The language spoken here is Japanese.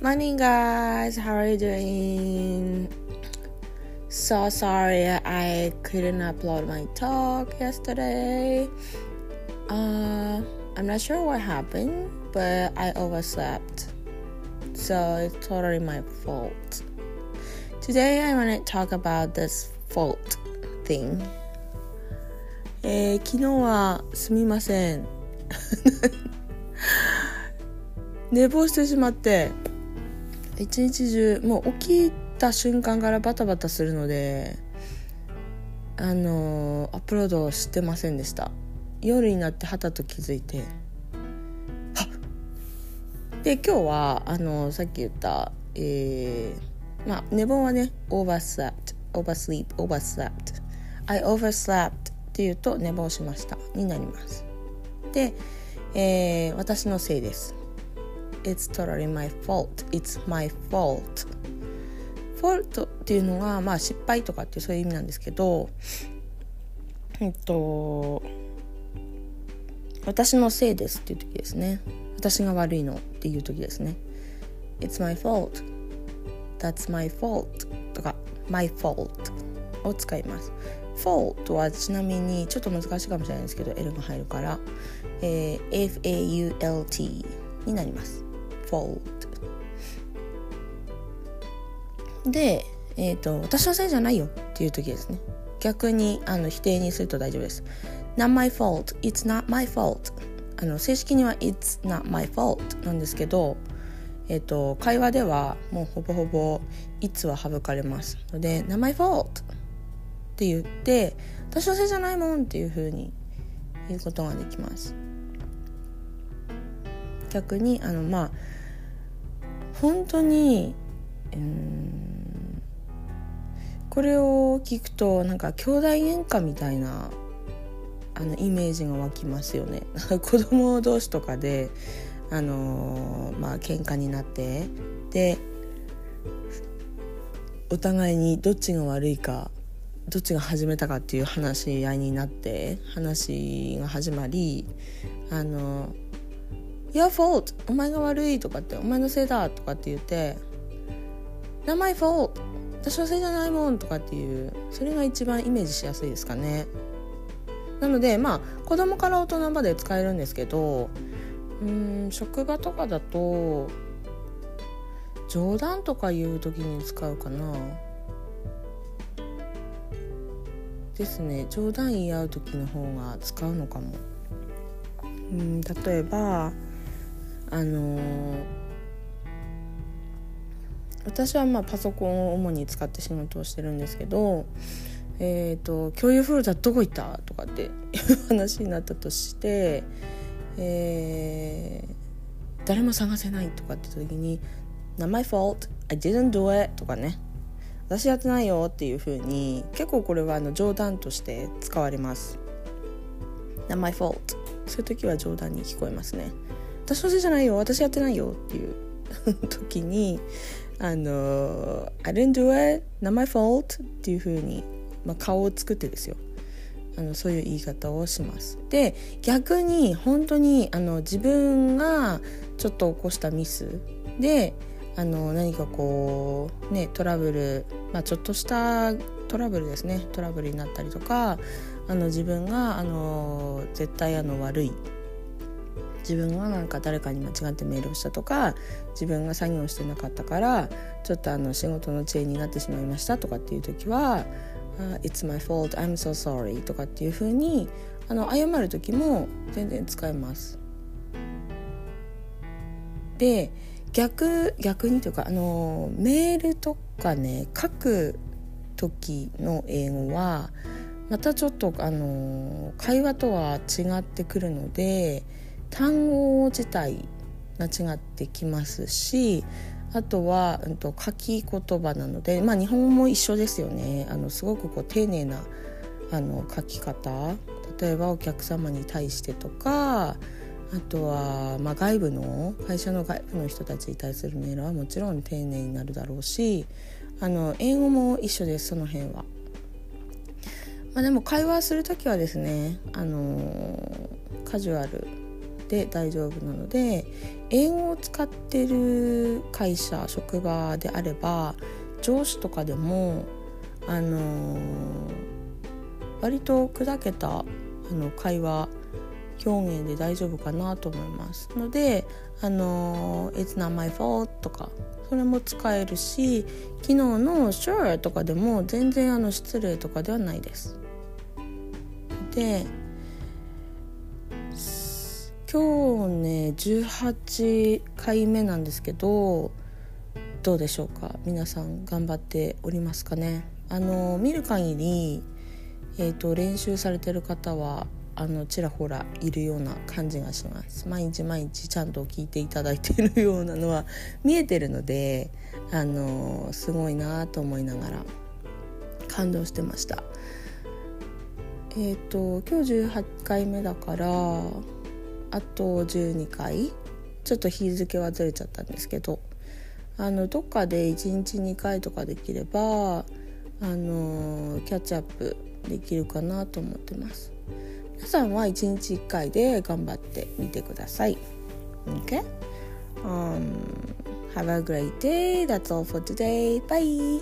Morning, guys. How are you doing? So sorry I couldn't upload my talk yesterday. Uh, I'm not sure what happened, but I overslept. So it's totally my fault. Today I want to talk about this fault thing. えー、昨日はすみません。寝坊してしまって 一日中もう起きた瞬間からバタバタするのであのアップロードしてませんでした。夜になってはたと気づいて。はっ！で今日はあのさっき言ったえー、まあ寝坊はね overslept oversleep overslept I overslept っていうと寝坊しました。になります。で、えー、私のせいです。It's totally my fault. It's my fault. fault っていうのが、まあ、失敗とかってそういう意味なんですけど、えっと、私のせいですっていう時ですね。私が悪いのっていう時ですね。It's my fault. That's my fault とか my fault を使います。fault はちなみにちょっと難しいかもしれないですけど L が入るから、えー、FAULT になります。Fault で、えーと、私のせいじゃないよっていう時ですね。逆にあの否定にすると大丈夫です。not my fault it's not my fault あの正式には it's not my fault なんですけどえーと、会話ではもうほぼほぼ「いつ」は省かれますので「not my fault」って言って「私のせいじゃないもん」っていうふうに言うことができます。逆にあのまあ本当にうんこれを聞くとなんか兄弟喧嘩みたいなあのイメージが湧きますよね。子供同士とかであのー、まあ喧嘩になってでお互いにどっちが悪いかどっちが始めたかっていう話し合いになって話が始まりあの Your fault お前が悪いとかってお前のせいだとかって言って「Not my fault 私のせいじゃないもん」とかっていうそれが一番イメージしやすいですかね。なのでまあ子供から大人まで使えるんですけどうん職場とかだと冗談とか言う時に使うかな。ですね。冗談言い合う時の方が使うのかも。うん例えばあのー、私はまあパソコンを主に使って仕事をしてるんですけど「えーと、共有フォルダどこ行った?」とかっていう 話になったとして「えー、誰も探せない」とかって時に「Not my fault I didn't do it」とかね私やってないよっていう風に結構これはあの冗談として使われます。Not my fault そういう時は冗談に聞こえますね。私のせいじゃないよ。私やってないよ。っていう 時にあの「I didn't do it. Not my fault」っていう風にまあ、顔を作ってですよ。あのそういう言い方をします。で逆に本当にあの自分がちょっと起こしたミス。であの何かこうねトラブル、まあ、ちょっとしたトラブルですね。トラブルになったりとかあの自分があの絶対あの悪い。自分がなんか誰かに間違ってメールをしたとか自分が作業してなかったからちょっとあの仕事の遅延になってしまいましたとかっていう時は「It's my fault I'm so sorry」とかっていう風にあの謝る時も全然使えます。で逆逆にというかあのメールとかね書く時の英語はまたちょっとあの会話とは違ってくるので単語自体が違ってきますしあとは、うんと、書き言葉なので、まあ、日本語も一緒ですよねあのすごくこう丁寧なあの書き方例えばお客様に対してとかあとは、まあ、外部の会社の外部の人たちに対するメールはもちろん丁寧になるだろうしあの英語も一緒ですその辺は。まあ、でも会話する時はですねあのカジュアルで大丈夫なので英語を使ってる会社職場であれば上司とかでもあのー、割と砕けたあの会話表現で大丈夫かなと思います。のであの「It's not my fault」とかそれも使えるし昨日の「Sure」とかでも全然あの失礼とかではないです。で今日ね18回目なんですけどどうでしょうか？皆さん頑張っておりますかね？あの見る限り、えーと、練習されてる方はあのちらほらいるような感じがします。毎日毎日ちゃんと聞いていただいているようなのは 見えてるのであのすごいなと思いながら感動してました。えっ、ー、と今日18回目だからあと12回ちょっと日付はずれちゃったんですけどあのどっかで1日2回とかできればあのキャッチアップできるかなと思ってます皆さんは1日1回で頑張ってみてください OK? Um, have a great day. That's all for today. Bye.